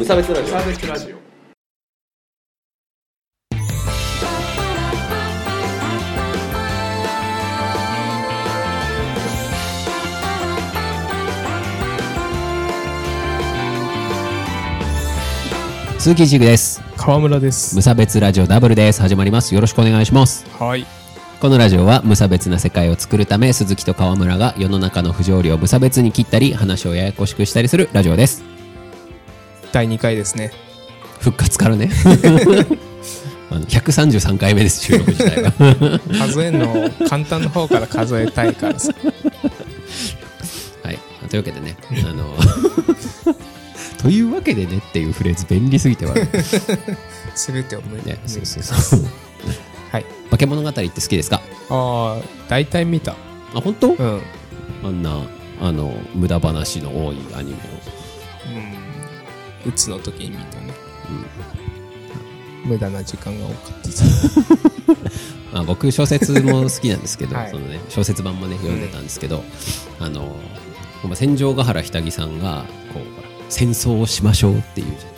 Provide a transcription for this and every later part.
無差別ラジオ。サーベスラジオ。鈴木軸です。川村です。無差別ラジオダブルです。始まります。よろしくお願いします。はい。このラジオは無差別な世界を作るため鈴木と川村が世の中の不条理を無差別に切ったり話をややこしくしたりするラジオです第2回ですね。復活からね。あの133回目です収録自体が数えるの簡単な方から数えたいからさ。はい。というわけでねあの というわけでねっていうフレーズ便利すぎてはある全てを無理ねそうそうそそうはい。化け物語って好きですか？ああ大体見た。あ本当、うんうん。あんなあの無駄話の多いアニメをうつの時に見たね、無駄な時間が多かったです。まあ、僕小説も好きなんですけど、はい。そのね、小説版もね読んでたんですけど、あのほんま戦場ヶ原ひたぎさんがこう戦争をしましょうっていうじゃ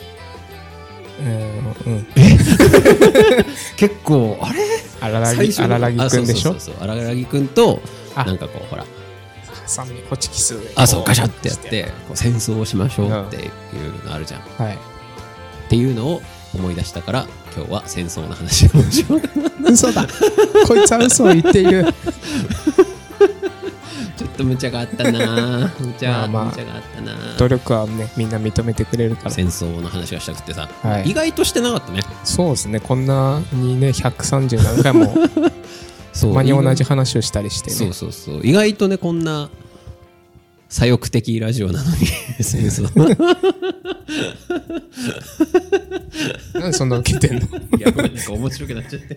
ん。うんうん。結構あれ？荒らぎ荒らぎくんでしょ？あそうそうそうそう。荒らぎくんとあ。なんかこうほらハサミホチキスであそうこガシャってやって戦争をしましょうっていうのあるじゃん、っはい。ていうのを思い出したから今日は戦争の話をしよう嘘だ。こいつは嘘を言っている。ちょっと無茶があったな。無茶まあまあ。無茶があったな。努力はねみんな認めてくれるから。戦争の話がしたくてさ、はい。意外としてなかったね。そうですね。こんなにね130何回も そたまに同じ話をしたりしてね。そうそうそう。意外とねこんな左翼的ラジオなのに。戦争 なんでそんな受けてんの？いやなんか面白くなっちゃって、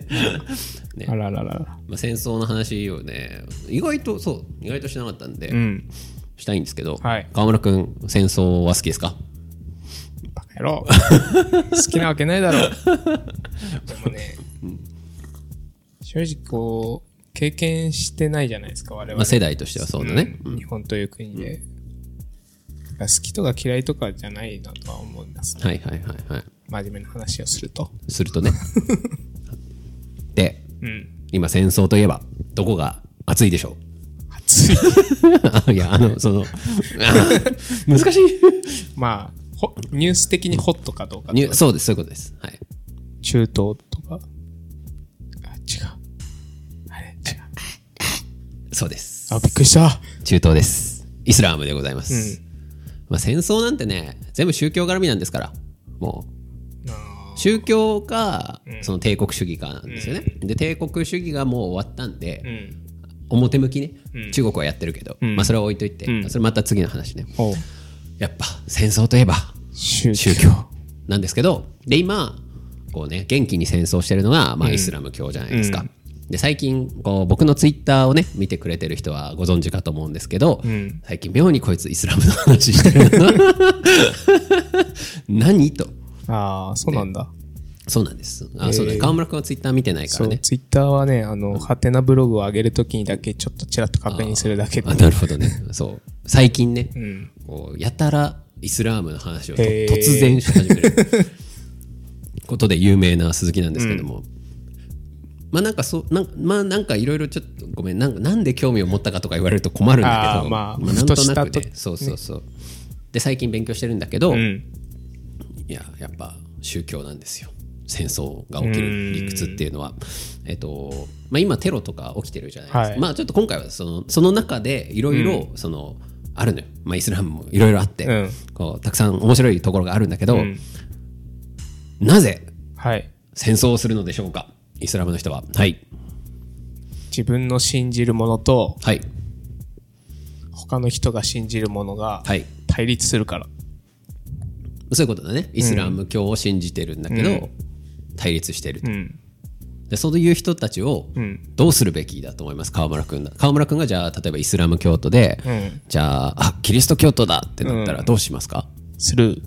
ね。あらららら。まあ、戦争の話をね意外とそう意外としてなかったんで、うん。したいんですけど、はい。川村君戦争は好きですか？バカ野郎。好きなわけないだろ。う でもね正直こう経験してないじゃないですか我々、まあ、世代としてはそうだね、うん。日本という国で、好きとか嫌いとかじゃないなとは思います、はいはいはいはい。真面目な話をすると。するとね。でうん。今戦争といえばどこが熱いでしょう？熱い。あ いやあのそのあ難しい。まあほニュース的にホットかどうかそうですそういうことです。はい。中東とか。あ違うそうです。あびっくりした。中東です。イスラームでございます、うん。まあ、戦争なんてね全部宗教絡みなんですから。もうあ宗教かその帝国主義かなんですよね、で帝国主義がもう終わったんで、ーうん。表向きね、うん。中国はやってるけど、ん。まあ、それは置いといて、うん。それまた次の話ね。やっぱ戦争といえば宗宗教なんですけどで今こうね元気に戦争してるのが、まあ、イスラム教じゃないですか、で最近こう僕のツイッターをね見てくれてる人はご存知かと思うんですけど、ん。最近妙にこいつイスラムの話してる 何？と。ああそうなんだ、そうなんです。あ、そうだね。川村君はツイッター見てないからね。ツイッターはね、あの、ハテナブログを上げるときにだけちょっとちらっと確認するだけで。あ。なるほどね。そう。最近ね、うん。こうやたらイスラームの話を突然し始める。ことで有名な鈴木なんですけども、まあなんかそうなんまあなんかいろいろちょっとごめんなんかなんで興味を持ったかとか言われると困るんだけどあーまあなんふとしたとねそうそうそう、で最近勉強してるんだけど、うん。いややっぱ宗教なんですよ。戦争が起きる理屈っていうのは。えっとまあ今テロとか起きてるじゃないですか、はい。まあちょっと今回はそのその中でいろいろその、あるのよ、まあ、イスラムもいろいろあって、うん。こうたくさん面白いところがあるんだけど、うん。なぜはい。戦争をするのでしょうか？イスラムの人は。はい。自分の信じるものと、はい。他の人が信じるものがはい。対立するから。そういうことだね。イスラム教を信じてるんだけど、うん。対立してると、うん。でそういう人たちをうん。どうするべきだと思います？川村君だ。川村君がじゃあ例えばイスラム教徒で、うん。じゃああキリスト教徒だってなったらどうしますか、スルー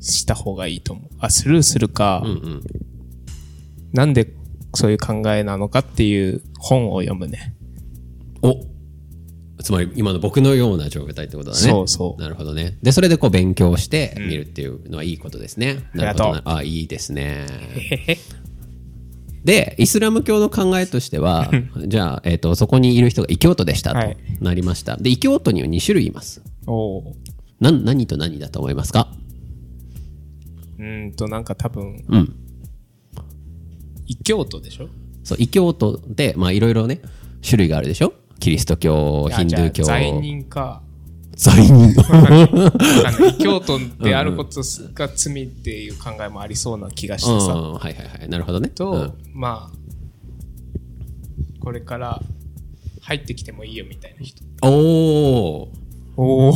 した方がいいと思う。あ、スルーするか、うんうんなんでそういう考えなのかっていう本を読むね。おつまり今の僕のような状態ってことだね。そうそうなるほどね。で、それでこう勉強してみるっていうのはいいことですね。んなるほどなあいいですね。で、イスラム教の考えとしては、じゃあ、えっ、と、そこにいる人が異教徒でしたとはいなりました。で、異教徒には2種類います。おうな何と何だと思いますか？うーんと、なんか多分、うん。異教徒でしょ？そう、異教徒で、まあ、いろいろね、種類があるでしょ？キリスト教、ヒンドゥー教。罪人か。罪人。異教徒であることが罪っていう考えもありそうな気がしてさ。うん、はいはいはい。なるほどね。と、うんまあ、これから入ってきてもいいよみたいな人。おー。おおお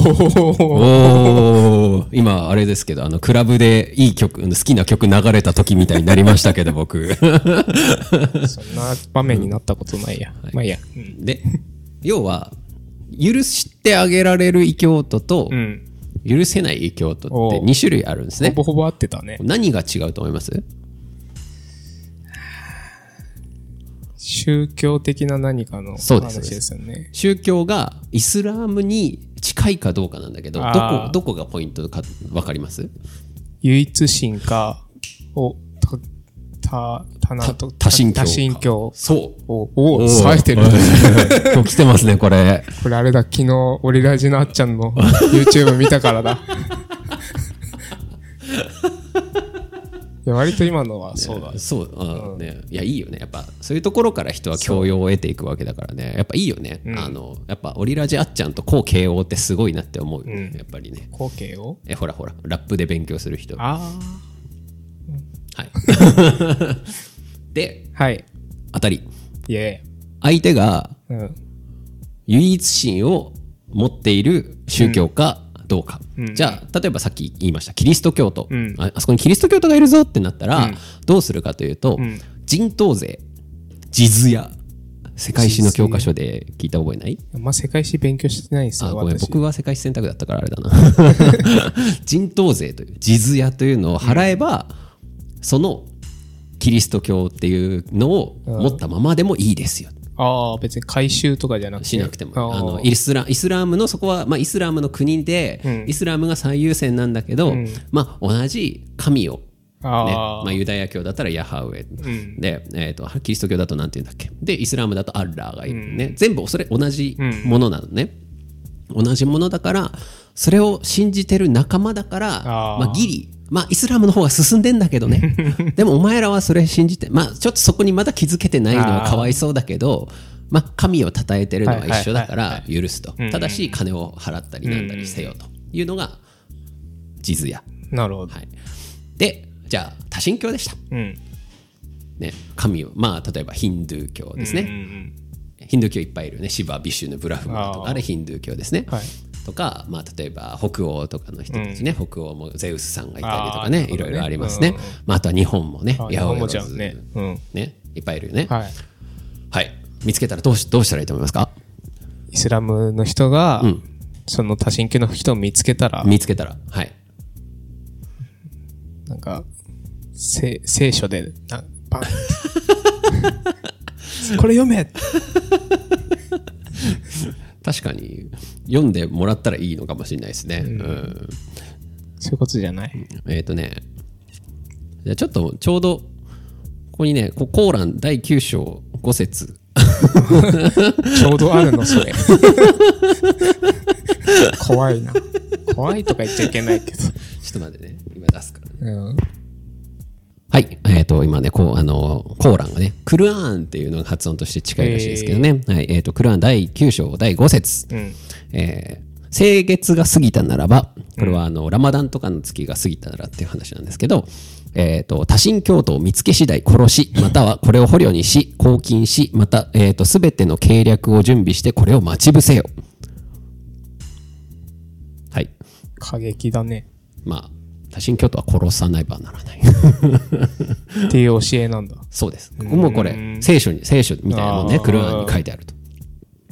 ー今あれですけどあのクラブでいい曲好きな曲流れた時みたいになりましたけど僕そんな場面になったことないや。まあいいや。うん。で要は許してあげられる異教徒とうん。許せない異教徒っておう2種類あるんですねほぼほぼ合ってたね。何が違うと思います？宗教的な何かのそうです話ですよね。宗教がイスラムに近いかどうかなんだけどどこどこがポイントか分かります？唯一神か、お、た、た、たなんと、多神教多神教。そうお、お、おー冴えてる。今日来てますねこれこれあれだ、昨日、オリラジのあっちゃんの YouTube 見たからだ。や、割と今のはそうだ。そう、あね、いや、いいよね。やっぱ、そういうところから人は教養を得ていくわけだからね。やっぱいいよね。あの、やっぱ、オリラジあっちゃんとこう慶応ってすごいなって思うよ、うんやっぱりね。光景をえ、ほらほら、ラップで勉強する人。はあい。で、あ。はい。当たり。いえ。相手がうん。唯一心を持っている宗教かどうか。うんじゃあ、例えばさっき言いました、キリスト教徒。うんああそこにキリスト教徒がいるぞってなったら、どうするかというと、ん人頭税、地図や、世界史の教科書で聞いた覚えない？あんま世界史勉強してないんですあ、よ、ごめん、私。僕は世界史選択だったからあれだな。人頭税という、地図屋というのを払えば、そのキリスト教っていうのを持ったままでもいいですよ。ああ、別に回収とかじゃなくて。しなくても。あのイスライスラムのそこは、まあ、イスラムの国で、うん。イスラムが最優先なんだけど、ん。まあ、同じ神を、ねまあ、ユダヤ教だったらヤハウェ、ん。で、えー、とキリスト教だとなんて言うんだっけ？でイスラムだとアッラーがいるね、全部それ同じものなのね、同じものだからそれを信じてる仲間だからまあ、ギリまあ、イスラムの方が進んでんだけどね。でも、お前らはそれ信じて、まあ、ちょっとそこにまだ気づけてないのはかわいそうだけど、まあ、神を称えてるのは一緒だから許すと。ただし、金を払ったりなんだりせよというのが、地図や。なるほど。はい。で、じゃあ、多神教でした。うん。ね、神を、まあ、例えばヒンドゥー教ですね。ヒンドゥー教いっぱいいるね。シバ、ビシュヌ、ブラフマとか、あれヒンドゥー教ですね。はいとか、まあ、例えば北欧とかの人たちね、北欧もゼウスさんがいたりとかね、ねいろいろありますね。うんまあ、あとは日本もね、あ八百万ね。うん。ね、いっぱいいるよね。はい。はい。見つけたらどうしどうしたらいいと思いますか？イスラムの人が、んその多神教の人を見つけたら、見つけたら。はい。なんか、聖聖書で、なバン これ読め確かに、読んでもらったらいいのかもしれないですね。うん。そういうことじゃない？えっ、とね、じゃあちょっとちょうど、ここにね、コーラン第9章5節ちょうどあるの、それ。怖いな。怖いとか言っちゃいけないけど。ちょっと待ってね、今出すからね。うん。はい。えっ、と、今ね、こう、あの、コーランがね、クルアーンっていうのが発音として近いらしいですけどね。はい。えっ、と、クルアーン第9章第5節うん。えー清月が過ぎたならば、これはあの、ラマダンとかの月が過ぎたならっていう話なんですけど、えっ、と、多神教徒を見つけ次第殺し、またはこれを捕虜にし、拘禁し、また、えっ、と、すべての計略を準備してこれを待ち伏せよ。はい。過激だね。まあ、多神教徒は殺さねばならない。っていう教えなんだ。そうです。ここもこれ、聖書に、聖書みたいなもんね、クルアンに書いてあると。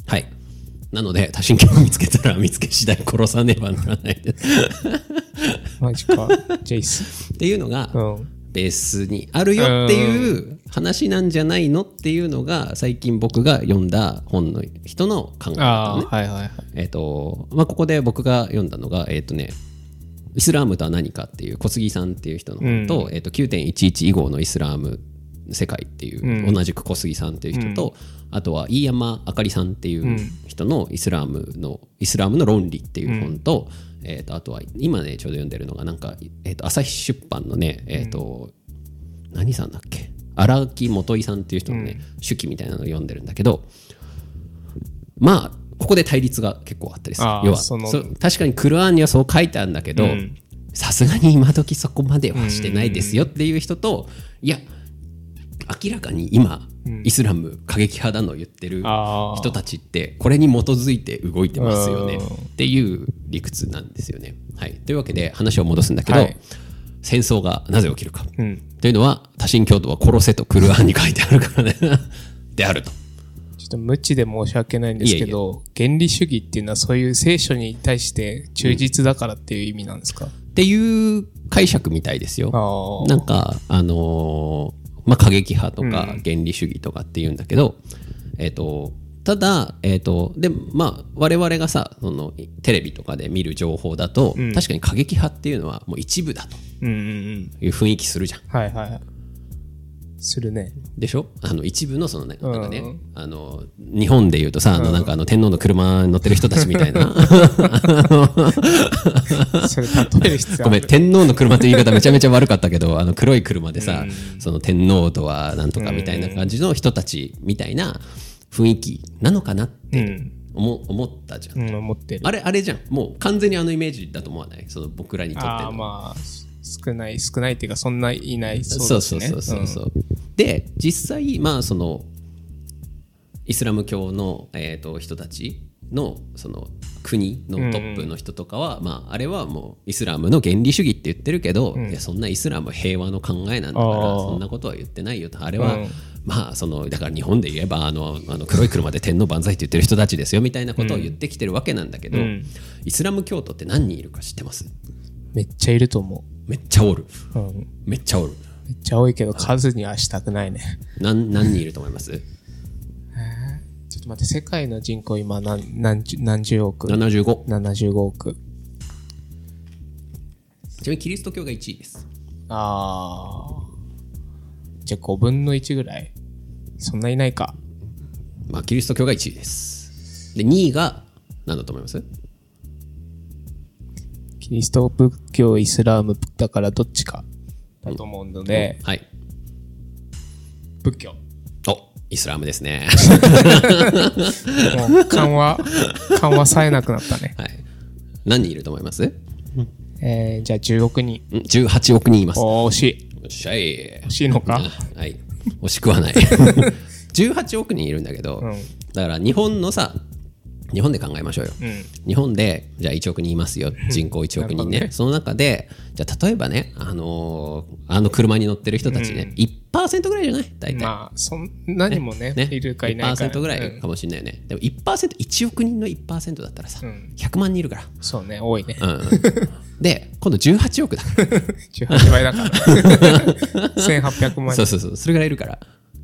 はい。なので、多神教を見つけたら見つけ次第殺さねばならないです。マジか。ジェイス。っていうのが、うん。ベースにあるよっていう話なんじゃないのっていうのが最近僕が読んだ本の人の考え方ああ、ね。はいはいはい。えっ、と、まあ、ここで僕が読んだのが、えっ、とね、イスラームとは何かっていう小杉さんっていう人の本と,、えー、と9.11以後のイスラーム世界っていう、うん。同じく小杉さんっていう人と、あとは飯山あかりさんっていう人のイスラームのイスラームの論理っていう本と,、えー、とあとは今ねちょうど読んでるのがなんか、えー、と朝日出版のねえっ、と、何さんだっけ？荒木元井さんっていう人のね、手記みたいなのを読んでるんだけどまあここで対立が結構あったりする。要は確かにクルアンにはそう書いてあるんだけどうん。さすがに今時そこまではしてないですよっていう人といや明らかに今イスラム過激派だの言ってる。人たちってこれに基づいて動いてますよね。うん。っていう理屈なんですよね。はい、というわけで話を戻すんだけど、はい。戦争がなぜ起きるか。うん。というのは多神教徒は殺せとクルアンに書いてあるからね であると。ちょっと無知で申し訳ないんですけど、原理主義っていうのはそういう聖書に対して忠実だからっていう意味なんですか、っていう解釈みたいですよ。なんか、あのーまあ、過激派とかうん原理主義とかっていうんだけど、えっ、と、ただ、えっ、と、で、まあ、我々がさ、その、テレビとかで見る情報だと、うん確かに過激派っていうのはもう一部だとうんうんうん。いう雰囲気するじゃん。はいはい。するね。でしょ？あの一部のそのね、うんなんかね、あの、日本で言うとさ、あの、なんかあの、天皇の車に乗ってる人たちみたいな、それ例える必要ごめん。天皇の車って言い方めちゃめちゃ悪かったけど、あの黒い車でさ、その天皇とはなんとかみたいな感じの人たちみたいな雰囲気なのかなってうん。思思ったじゃん。あれ、あれじゃん。もう完全にあのイメージだと思わない？その僕らにとってああ、の。まあ、少ない、少ないっていうか、そんないないそそううですね。そうそうそうそう。で、実際、まあその、イスラム教の、えー、と人たちのその国のトップの人とかは、まあ、あれはもうイスラムの原理主義って言ってるけど、いやそんなイスラム平和の考えなんだからそんなことは言ってないよと。あれは、うん。まあそのだから日本で言えばあのあの黒い車で天皇万歳って言ってる人たちですよみたいなことを言ってきてるわけなんだけど、うん。イスラム教徒って何人いるか知ってます？めっちゃいると思めっちゃおるう。うん。めっちゃおるめっちゃ多いけど、数にはしたくないね。何何人いると思います？ちょっと待って、世界の人口今何、何十、何十億 ?75 ?75 億。ちなみにキリスト教が1位ですああ。じゃあ5分の1ぐらい？そんないないか。まあ、キリスト教が1位です。で、2位が何だと思います？キリスト仏教、イスラムだからどっちかだと思うので、はい。仏教。おイスラムですね。もう緩和、緩和さえなくなったね。はい。何人いると思います？んえー、じゃあ10億人。?18 億人います。よおー、惜しい。っしゃい。惜しいのか？はい。惜しくはない。18億人いるんだけど、うん。だから日本のさ、日本で考えましょうよ。うん。日本でじゃあ1億人いますよ。人口1億人ね。ね。その中でじゃあ例えばね、あのーあの車に乗ってる人たちね、1%ぐらいじゃない？大体、まあ、そんなにもね、ね、いるかいないか。1%ぐらうん。いかもしれないよね、でも 1%1 億人の1%だったらさ、ん。100万人いるから、そうね、多いね。うん、で今度18億だ。18倍だから。1800万人。そうそうそう。それぐらいいるから。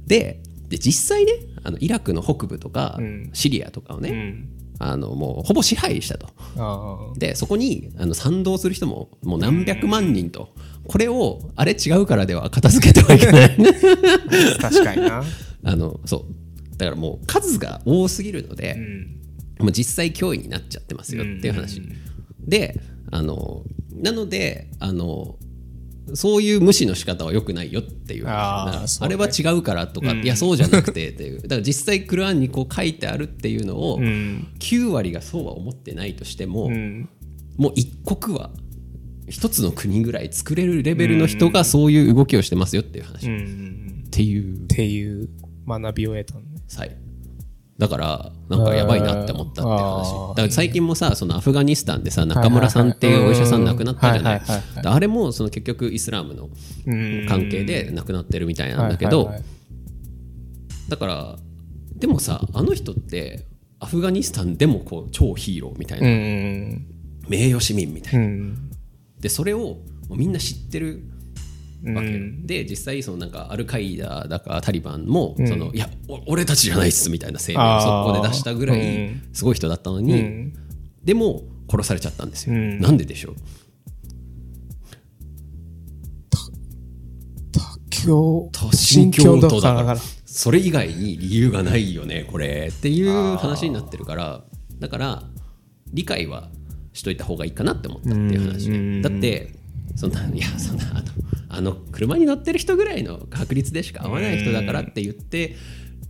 でで実際ねあのイラクの北部とか、ん。シリアとかをね、うん。あのもうほぼ支配したと。あでそこにあの賛同する人ももう何百万人とこれをあれ違うからでは片付けてはいけない。あ、確かにな。あのそう。だからもう数が多すぎるので、うん。もう実際脅威になっちゃってますよっていう話、であのなのであのそういう無視の仕方は良くないよっていう話ああれは違うからとか、いやそうじゃなくてっていうだから実際クルアンにこう書いてあるっていうのを、うん。9割がそうは思ってないとしても、うん。もう一国は一つの国ぐらい作れるレベルの人がそういう動きをしてますよっていう話、うっん。ていうっていう学びを得たのね。際だからなんかやばいなって思ったって話。ー。だから最近もさそのアフガニスタンでさ中村さんっていうお医者さん亡くなったじゃない。あれもその結局イスラムのうん。関係で亡くなってるみたいなんだけどだからでもさあの人ってアフガニスタンでもこう超ヒーローみたいな、うん。名誉市民みたいな。うん。でそれをみんな知ってるわけよ、で実際そのなんかアルカイダだかタリバンも、そのいやお俺たちじゃないっすみたいな声明を速攻で出したぐらいすごい人だったのに、でも殺されちゃったんですよ、なんででしょう？今日新京都だから。それ以外に理由がないよねこれっていう話になってるからだから理解はしといた方がいいかなって思ったっていう話で。だってそんないやそんなあのあの車に乗ってる人ぐらいの確率でしか会わない人だからって言って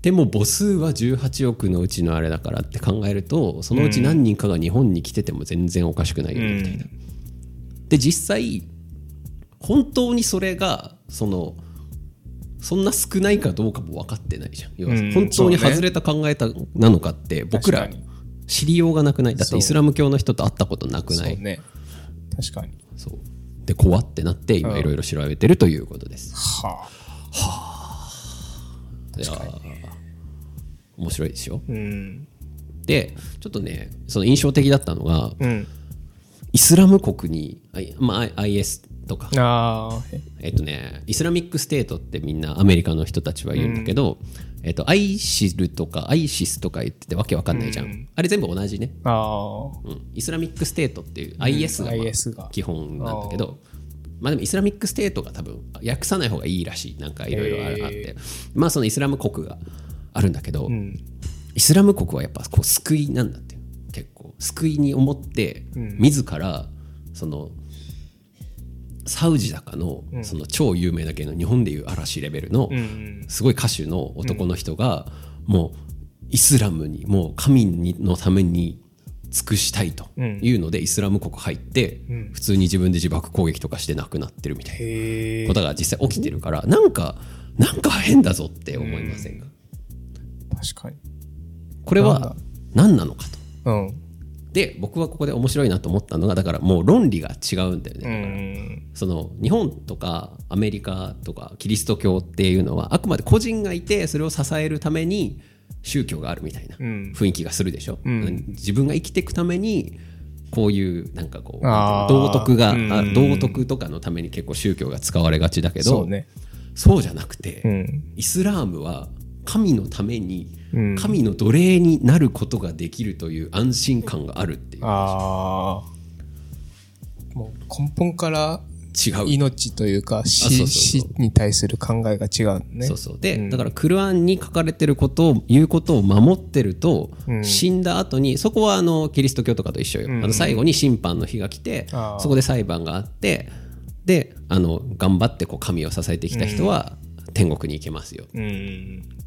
でも母数は18億のうちのあれだからって考えるとそのうち何人かが日本に来てても全然おかしくないよねみたいな。で実際本当にそれがそのそんな少ないかどうかも分かってないじゃん。要は本当に外れた考えたなのかって僕ら知りようがなくない。だってイスラム教の人と会ったことなくない。ね。確かに。そうで怖ってなって今いろいろ調べてるということです、はあ。はあ。いや面白いでしょ、うん、でちょっとねその印象的だったのが、うん、イスラム国に、まあ、IS とか。あえっとね Islamic State ってみんなアメリカの人たちは言うんだけど、うん、えっと、アイシルとかアイシスとか言っててわけわかんないじゃん、うん、あれ全部同じね。あ、うん、 Islamic State っていう IS が,、まあ、基本なんだけど、まあでも Islamic State が多分訳さない方がいいらしい。なんかいろいろあって。まあそのイスラム国があるんだけど、イスラム国はやっぱこう救いなんだって結構。救いに思って自らそのサウジだかのその超有名だけど日本でいう嵐レベルのすごい歌手の男の人がもうイスラムにもう神のために尽くしたいというのでイスラム国入って普通に自分で自爆攻撃とかして亡くなってるみたいなことが実際起きてるからなんかなんか変だぞって思いませんか？確かに。これは何なのかと、うん、で僕はここで面白いなと思ったのがだからもう論理が違うんだよね。その日本とかアメリカとかキリスト教っていうのはあくまで個人がいてそれを支えるために宗教があるみたいな雰囲気がするでしょ、うん、自分が生きていくためにこういうなんかこう道徳が道徳とかのために結構宗教が使われがちだけどそう,、ね、そうじゃなくて、うん、イスラームは神のために神の奴隷になることができるという安心感があるっていう。あもう根本から違う。命というか死死に対する考えが違うね。そうそう。で、うん、だからクルアンに書かれてることを言うことを守ってると、うん、死んだ後にそこはあのキリスト教とかと一緒よ、うん、あの最後に審判の日が来てそこで裁判があってであの頑張ってこう神を支えてきた人は天国に行けますよ、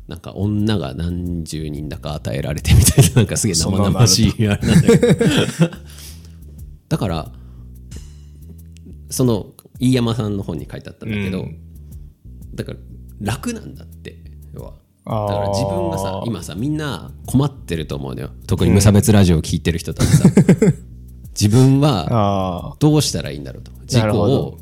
なんか女が何十人だか与えられてみたいななんかすげえ生々しいあれなんだけど。だからその飯山さんの本に書いてあったんだけど、うん、だから楽なんだって要は。だから自分がさ今さみんな困ってると思うのよ。特に無差別ラジオを聞いてる人たちさ、うん、自分はどうしたらいいんだろうと。事故を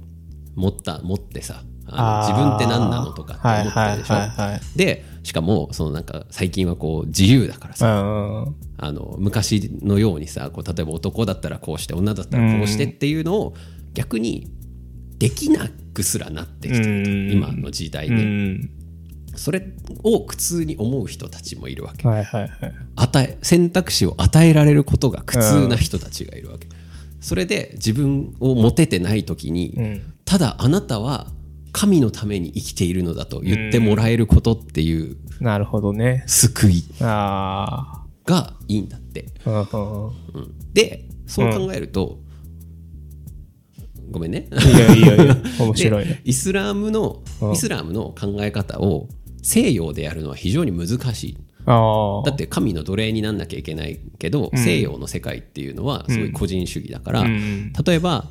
持った持ってさ自分って何なのとかって思ってるでしょ、でしかもそのなんか最近はこう自由だからさあの昔のようにさこう例えば男だったらこうして女だったらこうしてっていうのを逆にできなくすらなってきてる今の時代で。それを苦痛に思う人たちもいるわけ、はいはいはい、与え選択肢を与えられることが苦痛な人たちがいるわけ、それで自分を持ててない時に、うん、ただあなたは神のために生きているのだと言ってもらえることっていうなるほどね救いがいいんだって。でそう考えると、ごめんね。いやいやいや 面白いね。イスラムのイスラムの考え方を西洋でやるのは非常に難しい。だって神の奴隷になんなきゃいけないけど、うん、西洋の世界っていうのはすごい個人主義だから、うん、例えば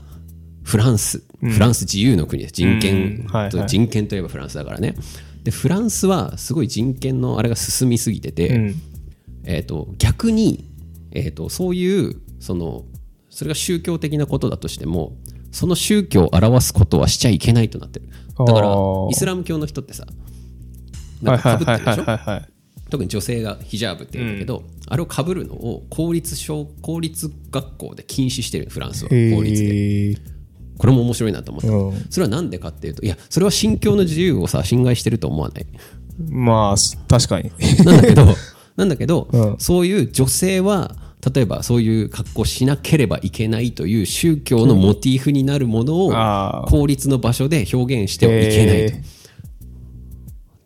フランス、フランス自由の国です。人権と、人権といえばフランスだからね。でフランスはすごい人権のあれが進みすぎてて、えー、と逆に、えー、とそういうそのそれが宗教的なことだとしてもその宗教を表すことはしちゃいけないとなってる。だからイスラム教の人ってさなんかかぶってるでしょ？特に女性がヒジャーブって言うんだけど、うん、あれをかぶるのを公立小公立学校で禁止してるフランスは。法律でこれも面白いなと思った、うん。それはなんでかっていうといやそれは信教の自由をさ侵害してると思わない。まあ、確かに。なんだけど なんだけど、うん。そういう女性は例えばそういう格好しなければいけないという宗教のモチーフになるものを公立の場所で表現してはいけないと。えー。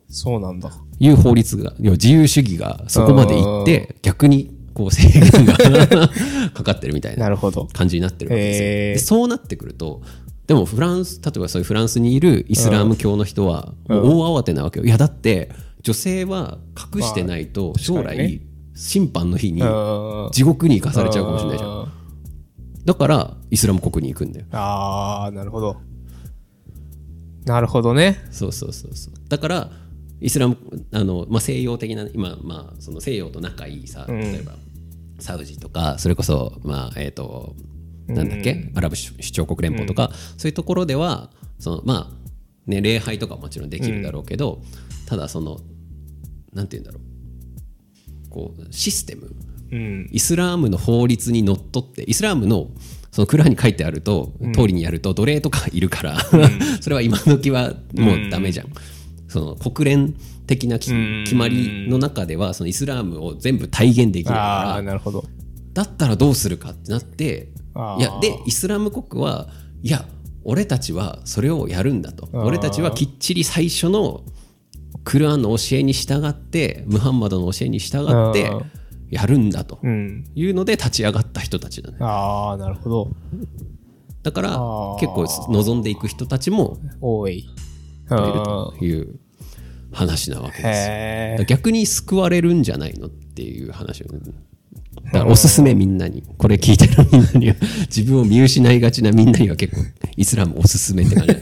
そうなんだ。いう法律が、要は自由主義がそこまでいって、逆にこう制限が かかってるみたいな。感じになってるわけですよ。そうなってくると、でもフランス、例えばそういうフランスにいるイスラム教の人は、大慌てなわけよ。いや、だって、女性は隠してないと、将来審判の日にうん地獄に行かされちゃうかもしれないじゃん。あだから、イスラム国に行くんだよ。ーあー、なるほど。なるほどね。そうそうそうそう。だから、イスラム、あの、まあ、西洋的な、今、まあ、その西洋と仲いいさ、例えば、サウジとか、それこそ、まあ、えっ、と、なんだっけ、アラブ首長国連邦とか、そういうところでは、その、まあ、ね、礼拝とかももちろんできるだろうけど、ただ、その、なんて言うんだろう。こう、システム、うん。イスラームの法律にのっとってイスラームのそのクラーンに書いてあると、通りにやると奴隷とかいるから、それは今時はもうダメじゃん、その国連的な決まりの中ではそのイスラームを全部体現できるからなるほど。だったらどうするかってなっていやでイスラム国はいや俺たちはそれをやるんだと俺たちはきっちり最初のクルアンの教えに従ってムハンマドの教えに従ってやるんだとうん。いうので立ち上がった人たちだねああ、なるほど。だから結構望んでいく人たちも多い。いるという話なわけです。逆に救われるんじゃないのっていう話を。ねだからおすすめみんなに。これ聞いてるみんなには。自分を見失いがちなみんなには結構イスラムおすすめって感じ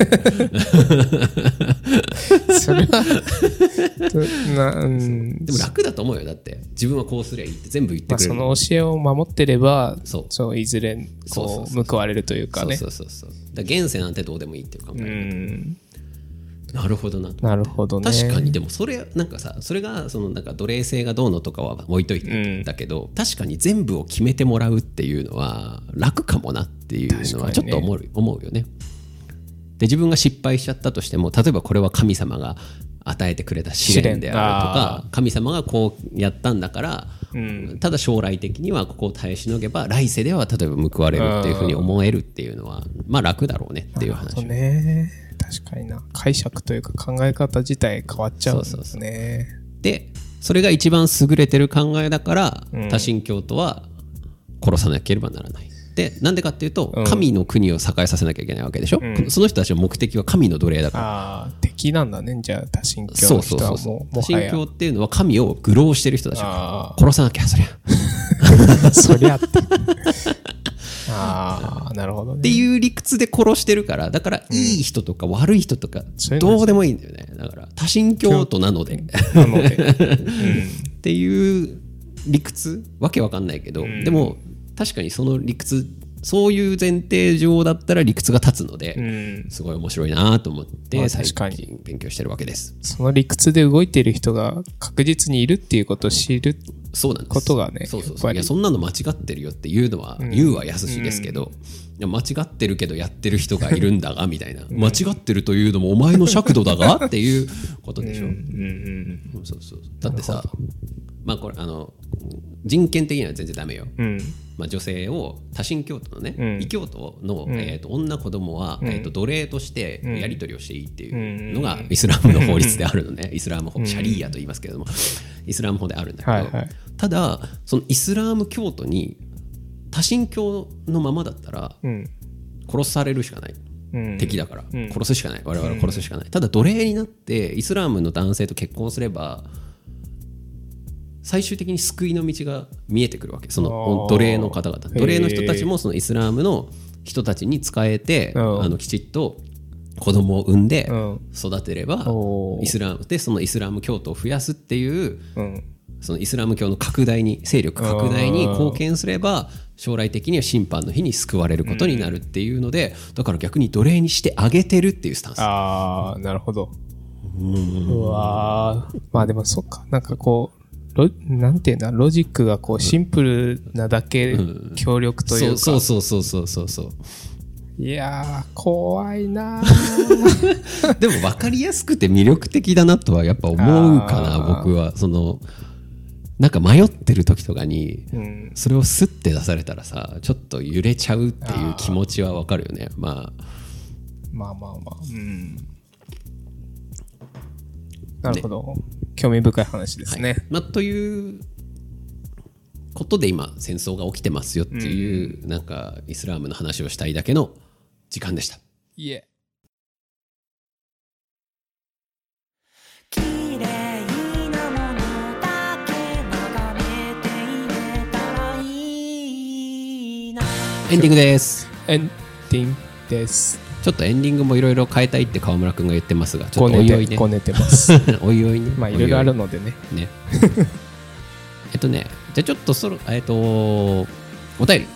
それは、とな、うん。でも楽だと思うよ。だって自分はこうすりゃいいって全部言ってまあ、くれる。その教えを守ってれば、そう。そう、いずれ、こう、報われるというかね。そうそうそうそう。だ現世なんてどうでもいいっていう考え、うん。なるほどなとなるほどね。確かにでもそれなんかさそれがそのなんか奴隷制がどうのとかは置いといて、うんだけど確かに全部を決めてもらうっていうのは楽かもなっていうのはちょっと思う,、思うよね。で自分が失敗しちゃったとしても例えばこれは神様が与えてくれた試練であるとか神様がこうやったんだから、うん。ただ将来的にはここを耐えしのげば来世では例えば報われるっていうふうに思えるっていうのはまあ楽だろうねっていう話ね。確かにな。解釈というか考え方自体変わっちゃうんですね。でそれが一番優れてる考えだから、うん多神教徒は殺さなければならない。でなんでかっていうと、うん神の国を栄えさせなきゃいけないわけでしょ、うんその人たちの目的は神の奴隷だから。ああ、敵なんだね。じゃあ、多神教そうの人はそうそうそう多。神教っていうのは神を愚弄してる人たちあ殺さなきゃそりゃっ そりゃって。ああ、なるほどね。ていう理屈で殺してるからだからいい人とか悪い人とかどうでもいいんだよねだから多神教徒なので。っていう理屈わけわかんないけど、んでも確かにその理屈そういう前提上だったら理屈が立つので、うん。すごい面白いなと思っまあて最確かに近勉強してるわけです。その理屈で動いている人が確実にいるっていうことを知る。そうなんです。ことがねそうそうそう。いやそんなの間違ってるよっていうのは、言うは優しいですけど、いや間違ってるけどやってる人がいるんだがみたいな、間違ってるというのもお前の尺度だが？っていうことでしょ。うんうんそうそうだってさまあこれあの人権的には全然ダメよ。うん。うん。まあ、女性を多神教徒のね、うん。異教徒の、えー、と女子供は、えー、と奴隷としてやり取りをしていいっていうのがイスラムの法律であるのね、イスラム法シャリーアと言いますけれども。イスラム法であるんだけど、はいはい。ただそのイスラム教徒に多神教のままだったらうん。殺されるしかない。うん。敵だから、うん。殺すしかない。我々は殺すしかない、ただ奴隷になってイスラムの男性と結婚すれば最終的に救いの道が見えてくるわけ。その奴隷の方々。奴隷の人たちもそのイスラムの人たちに仕えて、うん。あのきちっと子供を産んでうん。育てれば、イスラムでそのイスラム教徒を増やすっていううん。そのイスラム教の拡大に勢力拡大に貢献すれば将来的には審判の日に救われることになるっていうのでだから逆に奴隷にしてあげてるっていうスタンス。ああ、なるほど。うわー。まあでもそっか。なんかこう、ロなんていうんだ、ロジックがこうシンプルなだけ強力というか、そうそうそうそうそうそう。いやー、怖いなー。でも分かりやすくて魅力的だなとはやっぱ思うかな僕は。そのなんか迷ってる時とかにうん。それをスッて出されたらさちょっと揺れちゃうっていう気持ちは分かるよね。まあ。まあまあまあ。うん。なるほど。興味深い話ですね。まあ、ということで今戦争が起きてますよっていう、なんかイスラームの話をしたいだけの時間でした。いえ。エンディングです。エンディングです。ちょっとエンディングもいろいろ変えたいって川村くんが言ってますが、ちょっとおいおいね。て、ごねてます。おいおいね。まあ、いろいろあるの。のでね。ね。えっとね、じゃあちょっとそろ、えっと、お便り、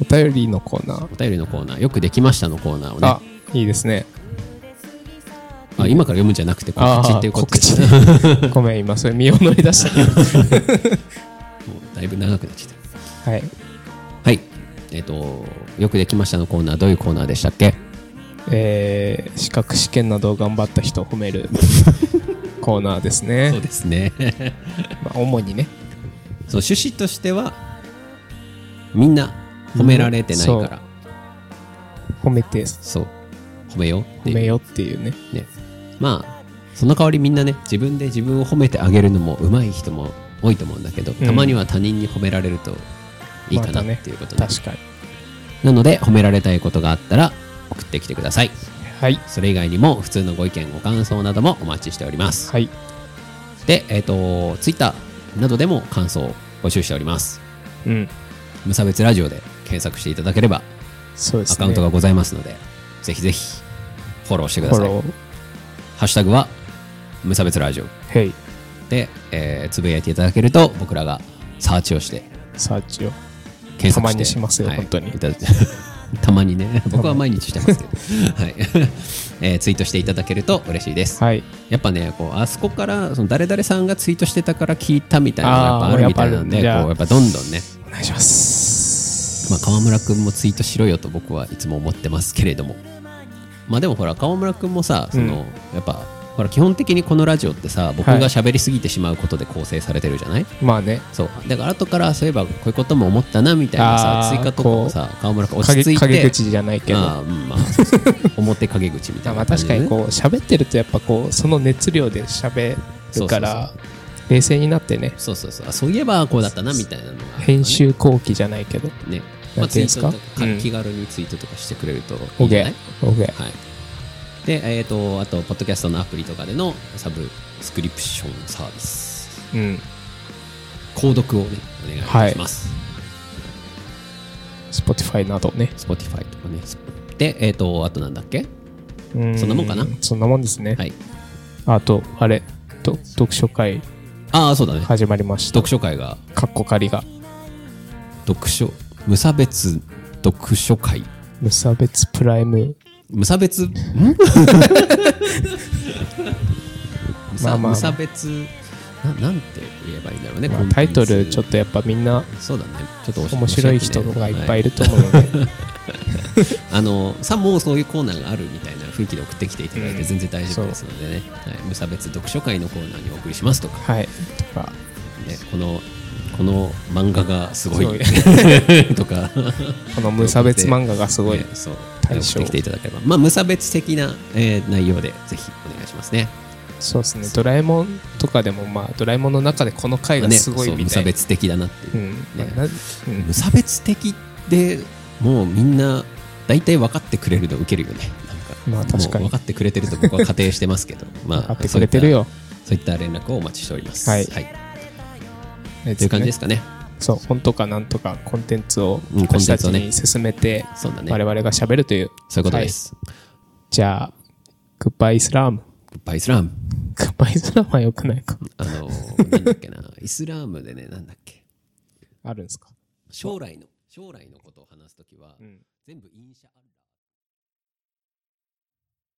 お便りのコーナー。お便りのコーナー、よくできましたのコーナーをね、あ、いいですね。あ今から読むんじゃなくて告知っていうことであー告知 ごめん、今それ身を乗り出した。もうだいぶ長くなっちゃった。はい。はい。えっ、と、よくできましたのコーナー、どういうコーナーでしたっけ？えー、資格試験などを頑張った人を褒める コーナーですそうね。ですね。まあ、主にね。そう、趣旨としては、みんな褒められてないから、褒めて、そう、褒めようっていう。褒めよっていうね。ね。まあ、その代わりみんなね、自分で自分を褒めてあげるのも上手い人も多いと思うんだけど、たまには他人に褒められるといいかなっていうことで、確かに。なので、褒められたいことがあったら送ってきてください。はい。それ以外にも普通のご意見、ご感想などもお待ちしております。はい。で、えっ、と、ツイッターなどでも感想を募集しております。うん。無差別ラジオで検索していただければそうですね。アカウントがございますので、ぜひぜひフォローしてください。フォロー。ハッシュタグは無差別ラジオヘイ。で、えーつぶやいていただけると僕らがサーチをしてサーチを。検索してたまにしますよはい本当にい たまにね。僕は毎日してますけど、はい。えーツイートしていただけると嬉しいです、はい。やっぱねこうあそこからその誰々さんがツイートしてたから聞いたみたいなのがやっぱあるみたいなんでこうやっぱどんどんね。お願いします。まあ、川村くんもツイートしろよと僕はいつも思ってますけれども。まあでもほら川村くんもさその、うん。やっぱほら基本的にこのラジオってさ僕が喋りすぎてしまうことで構成されてるじゃない、まあね。そう。だから後からそういえばこういうことも思ったなみたいなさ追加とかもさ川村くん落ち陰着いて。陰口じゃないけど。あまあそうそう 表陰口みたいなあまあ確かにこう喋ってるとやっぱこうその熱量で喋るから冷静になってね。そうそうそう。あそういえばこうだったなみたいなのが、編集後期じゃないけど。ね。まあ、ツイート気軽にツイートとかしてくれるといいんじゃない？OK OK はい。で、えっ、と、あと、ポッドキャストのアプリとかでのサブスクリプションサービス、うん。購読をね、お願いします。Spotify などね。Spotify とかね。で、えっ、と、あとなんだっけ？うそんなもんかな？そんなもんですね。はい。あとあれと読書会ああ、そうだね。始まりました。読書会が、カッコ仮が。読書、無差別読書会。無差別プライム無差別、ん無差まあまあ。無差別？な、なんて言えばいいんだろうね、まあタイトルちょっとやっぱみんなそうだね。ちょっと面白い人がいっぱいいる。ると思うので。あのさもうそういうコーナーがあるみたいな雰囲気で送ってきていただいてうん。全然大丈夫ですのでね、はい、無差別読書会のコーナーにお送りしますとか、はい。とかね、このこの漫画がすごい。とか。この無差別漫画がすごい。ねそう対象送ってきていただければ。まあ無差別的な、えー内容でぜひお願いしますね。そうですね。ドラえもんとかでもまあドラえもんの中でこの回がねすごいみたい。な差別的だなっていう。う、ん。ね。まあなうん。無差別的でもうみんな大体分かってくれるの受けるよね。なんかまあ確かに。分かってくれてると僕は仮定してますけど。まあ分かってくれてるよ。そういったそういった連絡をお待ちしております。はい。という感じですかね。そう本とかなんとかコンテンツを私たちに進めてそうだね。我々が喋るというそういうことです。じゃあ goodbye イスラーム goodbye イスラーム。 goodbye イスラームは良くないかあのー、なんだっけな。イスラームでね、なんだっけ。あるんですか？将来の、将来のことを話すときは、うん全部インシャ